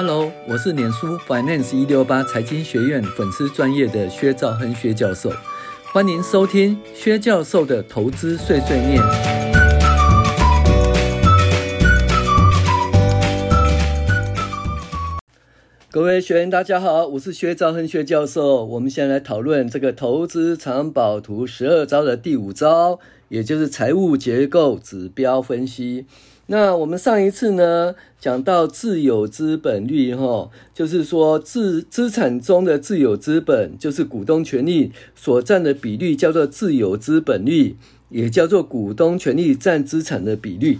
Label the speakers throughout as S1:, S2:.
S1: Hello，我是脸书 Finance 一六八财经学院粉丝专业的薛兆亨薛教授，欢迎收听薛教授的投资碎碎念。各位学员大家好，我是薛兆亨薛教授。我们现在来讨论这个投资藏宝图十二招的第五招，也就是财务结构指标分析。那我们上一次呢，讲到自有资本率，哈，就是说资资产中的自有资本，就是股东权利所占的比率，叫做自有资本率，也叫做股东权利占资产的比率。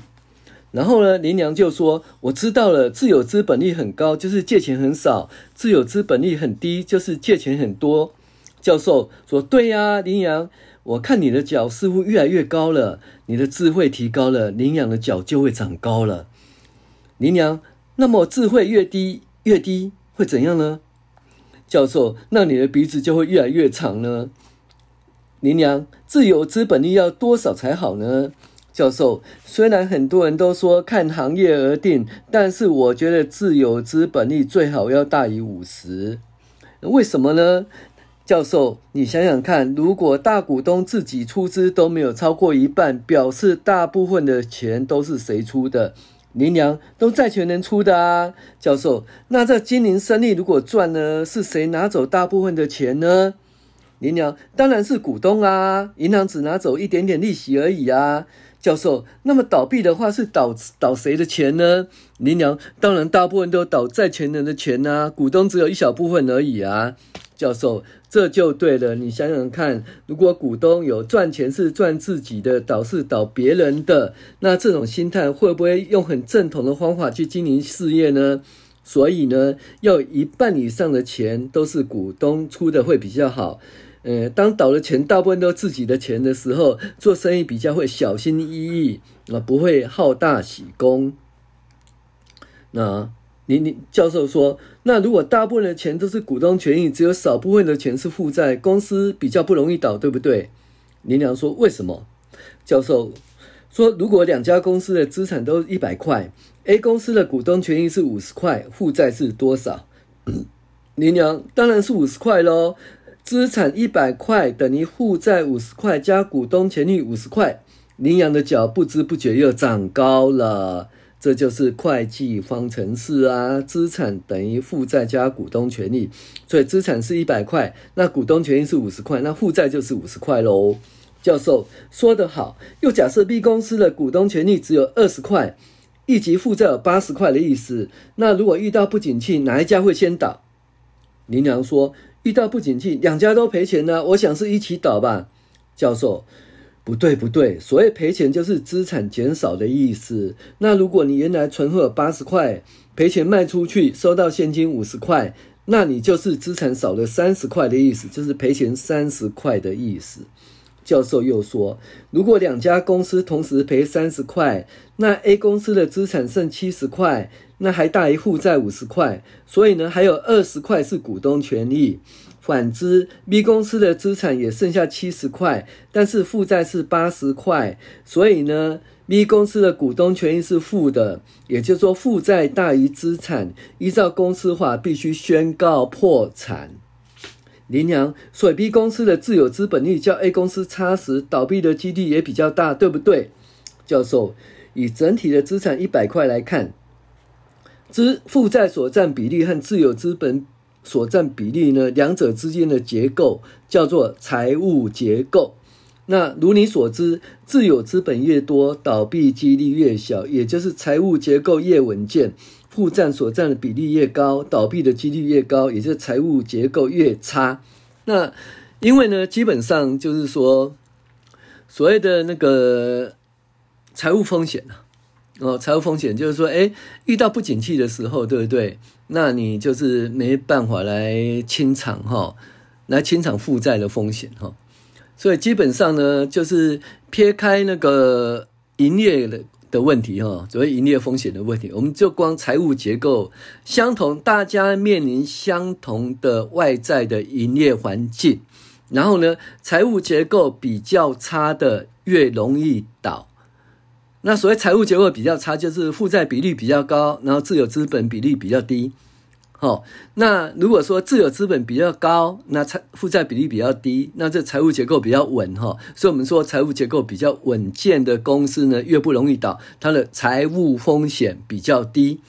S1: 然后呢，林娘就说：“我知道了，自有资本率很高，就是借钱很少；自有资本率很低，就是借钱很多。”教授说：“对呀，林娘。”我看你的脚似乎越来越高了，你的智慧提高了，羚羊的脚就会长高了。羚羊，那么智慧越低越低会怎样呢？教授，那你的鼻子就会越来越长呢。羚羊，自有资本率要多少才好呢？教授，虽然很多人都说看行业而定，但是我觉得自有资本率最好要大于五十。为什么呢？教授，你想想看，如果大股东自己出资都没有超过一半，表示大部分的钱都是谁出的？羚羊都债权人出的啊。教授，那这经营生意如果赚了，是谁拿走大部分的钱呢？羚羊当然是股东啊，银行只拿走一点点利息而已啊。教授，那么倒闭的话是倒倒谁的钱呢？羚羊当然大部分都倒债权人的钱啊，股东只有一小部分而已啊。教授，这就对了。你想想看，如果股东有赚钱是赚自己的，倒是倒别人的，那这种心态会不会用很正统的方法去经营事业呢？所以呢，要一半以上的钱都是股东出的会比较好。呃，当倒的钱大部分都自己的钱的时候，做生意比较会小心翼翼啊，不会好大喜功。那。林林教授说：“那如果大部分的钱都是股东权益，只有少部分的钱是负债，公司比较不容易倒，对不对？”林良说：“为什么？”教授说：“如果两家公司的资产都一百块，A 公司的股东权益是五十块，负债是多少？” 林良当然是五十块喽。资产一百块等于负债五十块加股东权益五十块，林良的脚不知不觉又长高了。这就是会计方程式啊，资产等于负债加股东权益，所以资产是一百块，那股东权益是五十块，那负债就是五十块喽。教授说得好，又假设 B 公司的股东权益只有二十块，以及负债有八十块的意思，那如果遇到不景气，哪一家会先倒？林良说，遇到不景气，两家都赔钱呢，我想是一起倒吧。教授。不对，不对，所谓赔钱就是资产减少的意思。那如果你原来存货八十块，赔钱卖出去，收到现金五十块，那你就是资产少了三十块的意思，就是赔钱三十块的意思。教授又说，如果两家公司同时赔三十块，那 A 公司的资产剩七十块，那还大于负债五十块，所以呢，还有二十块是股东权益。反之，B 公司的资产也剩下七十块，但是负债是八十块，所以呢，B 公司的股东权益是负的，也就是说负债大于资产，依照公司法必须宣告破产。羚羊，所以 B 公司的自有资本率较 A 公司差时，倒闭的几率也比较大，对不对？教授，以整体的资产一百块来看，资负债所占比例和自有资本。所占比例呢，两者之间的结构叫做财务结构。那如你所知，自有资本越多，倒闭几率越小，也就是财务结构越稳健，负债所占的比例越高，倒闭的几率越高，也就是财务结构越差。那因为呢，基本上就是说，所谓的那个财务风险啊。哦，财务风险就是说，诶，遇到不景气的时候，对不对？那你就是没办法来清偿哈，来清偿负债的风险哈。所以基本上呢，就是撇开那个营业的的问题哈，所谓营业风险的问题，我们就光财务结构相同，大家面临相同的外在的营业环境，然后呢，财务结构比较差的越容易倒。那所谓财务结构比较差，就是负债比率比较高，然后自有资本比例比较低。好，那如果说自有资本比较高，那财负债比例比较低，那这财务结构比较稳哈。所以我们说财务结构比较稳健的公司呢，越不容易倒，它的财务风险比较低。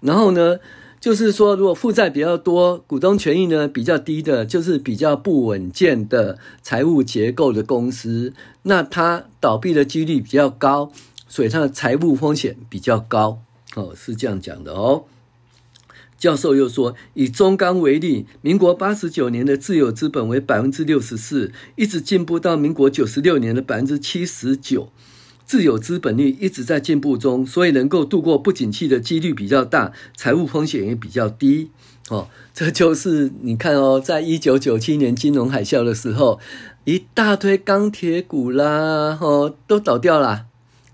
S1: 然后呢，就是说如果负债比较多，股东权益呢比较低的，就是比较不稳健的财务结构的公司，那它倒闭的几率比较高，所以它的财务风险比较高。哦，是这样讲的哦。教授又说，以中钢为例，民国八十九年的自有资本为百分之六十四，一直进步到民国九十六年的百分之七十九，自有资本率一直在进步中，所以能够度过不景气的几率比较大，财务风险也比较低。哦，这就是你看哦，在一九九七年金融海啸的时候，一大堆钢铁股啦，哦，都倒掉了。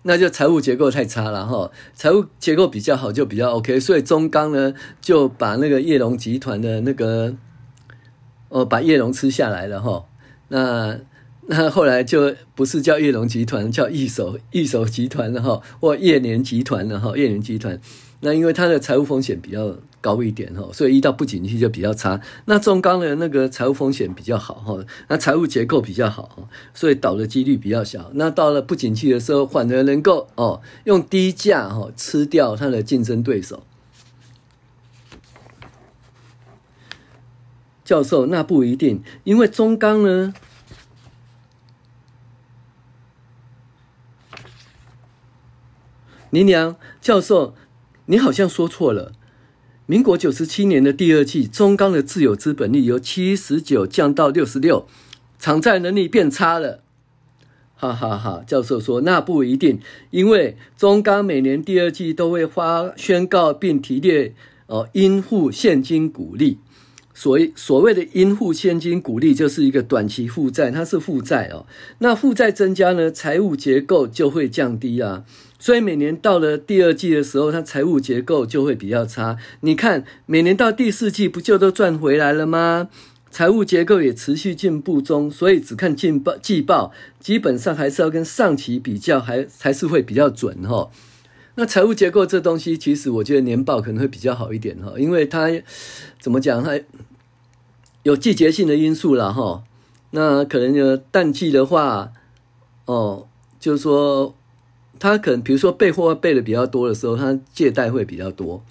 S1: 那就财务结构太差了哈，财务结构比较好就比较 OK，所以中钢呢就把那个叶龙集团的那个哦，把叶龙吃下来了哈。那那后来就不是叫叶龙集团，叫易手易手集团了哈，或叶联集团了哈，叶联集团。那因为它的财务风险比较高一点哈，所以遇到不景气就比较差。那中钢的那个财务风险比较好哈，那财务结构比较好，所以倒的几率比较小。那到了不景气的时候，反而能够哦用低价哈吃掉它的竞争对手。教授，那不一定，因为中钢呢，林良教授。你好像说错了。民国九十七年的第二季，中钢的自有资本率由七十九降到六十六，偿债能力变差了。哈哈哈！教授说那不一定，因为中钢每年第二季都会发宣告并提列哦应付现金股利。所谓所谓的应付现金股利，就是一个短期负债，它是负债哦。那负债增加呢，财务结构就会降低啊。所以每年到了第二季的时候，它财务结构就会比较差。你看，每年到第四季不就都赚回来了吗？财务结构也持续进步中，所以只看季报，季报基本上还是要跟上期比较，还还是会比较准哈。那财务结构这东西，其实我觉得年报可能会比较好一点哈，因为它怎么讲，它有季节性的因素了哈。那可能就淡季的话，哦，就是说。他可能比如说备货备的比较多的时候，他借贷会比较多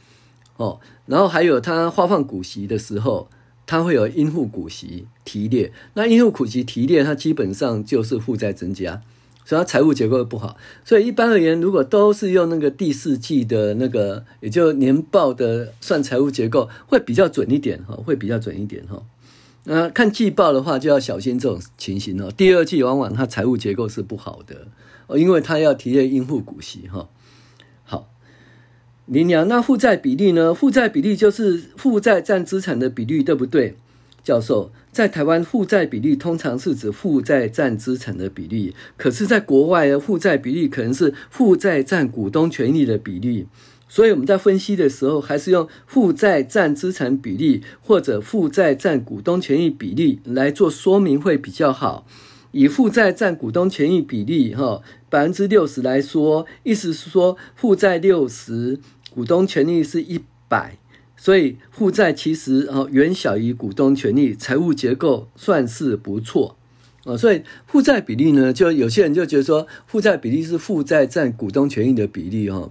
S1: 哦。然后还有他发放股息的时候，他会有应付股息提列。那应付股息提列，它基本上就是负债增加，所以它财务结构不好。所以一般而言，如果都是用那个第四季的那个，也就年报的算财务结构，会比较准一点哈，会比较准一点哈。那看季报的话，就要小心这种情形哦。第二季往往它财务结构是不好的。因为它要提列应付股息哈，好，林娘，那负债比例呢？负债比例就是负债占资产的比率，对不对？教授，在台湾负债比例通常是指负债占资产的比例，可是，在国外的负债比例可能是负债占股东权益的比例，所以我们在分析的时候，还是用负债占资产比例或者负债占股东权益比例来做说明会比较好。以负债占股东权益比例，哈，百分之六十来说，意思是说负债六十，股东权益是一百，所以负债其实哦远小于股东权益，财务结构算是不错，啊，所以负债比例呢，就有些人就觉得说负债比例是负债占股东权益的比例，哈，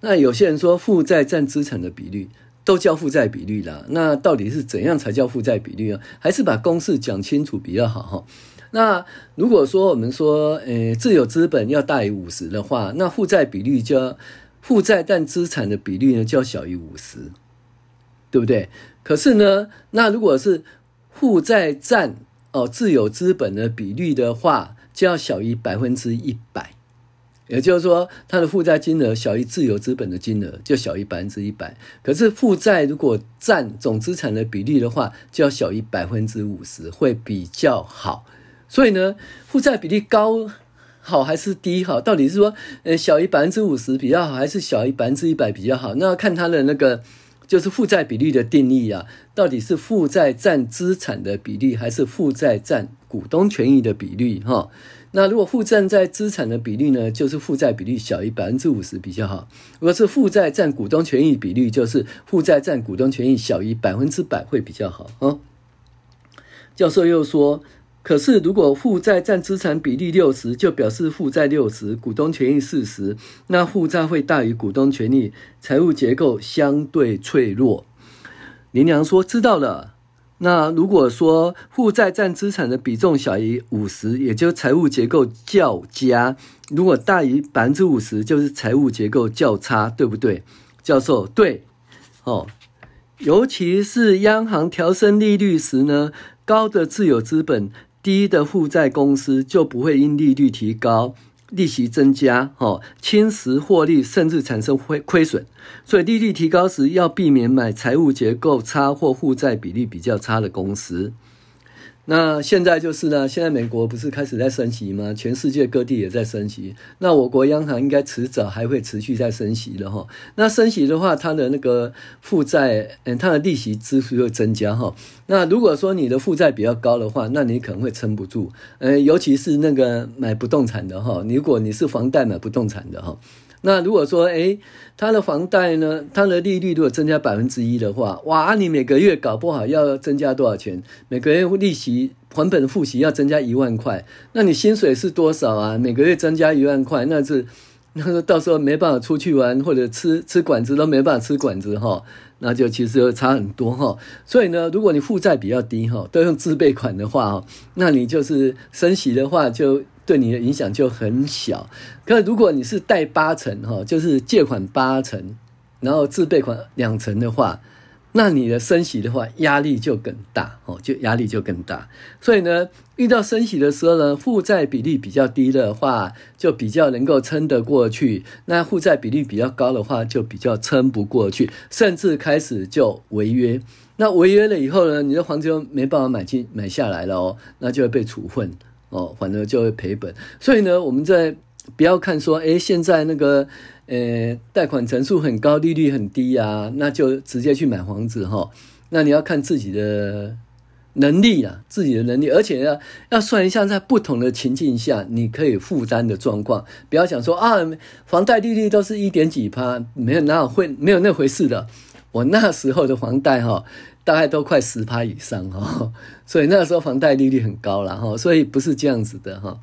S1: 那有些人说负债占资产的比例，都叫负债比率啦，那到底是怎样才叫负债比率啊？还是把公式讲清楚比较好，哈。那如果说我们说，呃，自有资本要大于五十的话，那负债比率就要负债占资产的比例呢就要小于五十，对不对？可是呢，那如果是负债占哦自有资本的比率的话，就要小于百分之一百，也就是说，它的负债金额小于自有资本的金额，就小于百分之一百。可是负债如果占总资产的比例的话，就要小于百分之五十，会比较好。所以呢，负债比例高好还是低好？到底是说，呃，小于百分之五十比较好，还是小于百分之一百比较好？那要看它的那个就是负债比率的定义啊，到底是负债占资产的比例，还是负债占股东权益的比例？哈，那如果负债占资产的比例呢，就是负债比例小于百分之五十比较好。如果是负债占股东权益比率，就是负债占股东权益小于百分之百会比较好啊。教授又说，可是如果负债占资产比例六十，就表示负债六十，股东权益四十，那负债会大于股东权益，财务结构相对脆弱。林良说：“知道了。”那如果说负债占资产的比重小于五十，也就是财务结构较佳；如果大于百分之五十，就是财务结构较差，对不对？教授，对，哦，尤其是央行调升利率时呢，高的自有资本、低的负债公司就不会因利率提高。利息增加，哦，侵蚀获利，甚至产生亏亏损，所以利率提高时要避免买财务结构差或负债比例比较差的公司。那现在就是呢，现在美国不是开始在升息吗？全世界各地也在升息。那我国央行应该迟早还会持续在升息的哈。那升息的话，它的那个负债，嗯，它的利息支出会增加哈。那如果说你的负债比较高的话，那你可能会撑不住。嗯，尤其是那个买不动产的哈，如果你是房贷买不动产的哈。那如果说，诶，他的房贷呢，他的利率如果增加百分之一的话，哇，你每个月搞不好要增加多少钱？每个月利息还本付息要增加一万块，那你薪水是多少啊？每个月增加一万块，那是，那到时候没办法出去玩，或者吃吃馆子都没办法吃馆子哈，那就其实差很多哈。所以呢，如果你负债比较低哈，都用自备款的话，那你就是升息的话就。对你的影响就很小，可如果你是贷八成哈，就是借款八成，然后自备款两成的话，那你的升息的话压力就更大哦，就压力就更大。所以呢，遇到升息的时候呢，负债比例比较低的话，就比较能够撑得过去；那负债比例比较高的话，就比较撑不过去，甚至开始就违约。那违约了以后呢，你的房子就没办法买进买下来了哦，那就会被处分。哦，反而就会赔本，所以呢，我们在不要看说，诶，现在那个，呃，贷款成数很高，利率很低啊，那就直接去买房子哈。那你要看自己的能力啊，自己的能力，而且要要算一下在不同的情境下你可以负担的状况。不要想说啊，房贷利率都是一点几趴，没有哪有会没有那回事的。我那时候的房贷哈。大概都快十趴以上哈，所以那个时候房贷利率很高了哈，所以不是这样子的哈。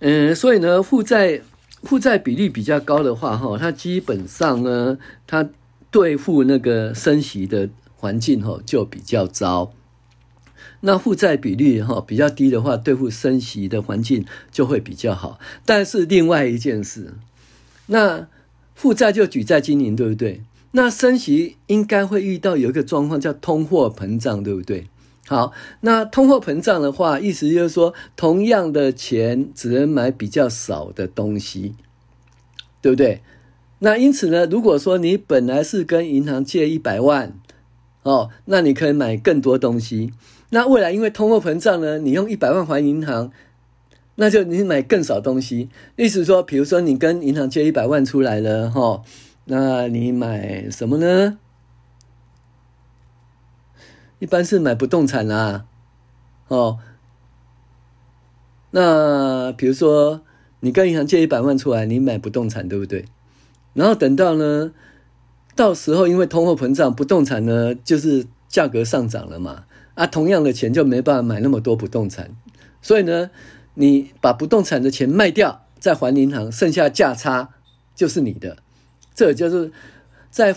S1: 嗯，所以呢，负债负债比例比较高的话哈，它基本上呢，它对付那个升息的环境哈就比较糟。那负债比率哈比较低的话，对付升息的环境就会比较好。但是另外一件事，那负债就举债经营，对不对？那升息应该会遇到有一个状况叫通货膨胀，对不对？好，那通货膨胀的话，意思就是说，同样的钱只能买比较少的东西，对不对？那因此呢，如果说你本来是跟银行借一百万，哦，那你可以买更多东西。那未来因为通货膨胀呢，你用一百万还银行，那就你买更少东西。意思说，比如说你跟银行借一百万出来了，哈、哦。那你买什么呢？一般是买不动产啦，哦。那比如说，你跟银行借一百万出来，你买不动产，对不对？然后等到呢，到时候因为通货膨胀，不动产呢就是价格上涨了嘛，啊，同样的钱就没办法买那么多不动产，所以呢，你把不动产的钱卖掉，再还银行，剩下价差就是你的。这就是在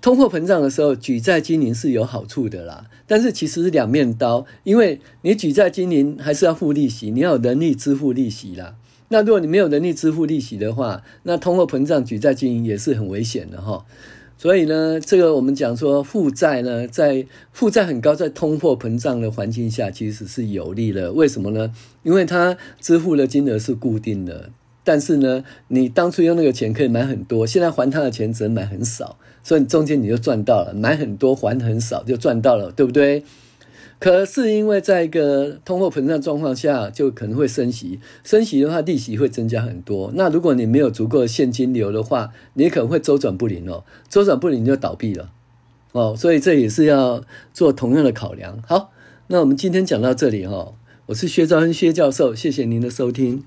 S1: 通货膨胀的时候，举债经营是有好处的啦。但是其实是两面刀，因为你举债经营还是要付利息，你要有能力支付利息啦。那如果你没有能力支付利息的话，那通货膨胀举债经营也是很危险的哈。所以呢，这个我们讲说负债呢，在负债很高，在通货膨胀的环境下，其实是有利的。为什么呢？因为它支付的金额是固定的。但是呢，你当初用那个钱可以买很多，现在还他的钱只能买很少，所以中间你就赚到了，买很多还很少就赚到了，对不对？可是因为在一个通货膨胀状况下，就可能会升息，升息的话利息会增加很多。那如果你没有足够的现金流的话，你可能会周转不灵哦，周转不灵就倒闭了哦。所以这也是要做同样的考量。好，那我们今天讲到这里哈。我是薛兆亨薛教授，谢谢您的收听。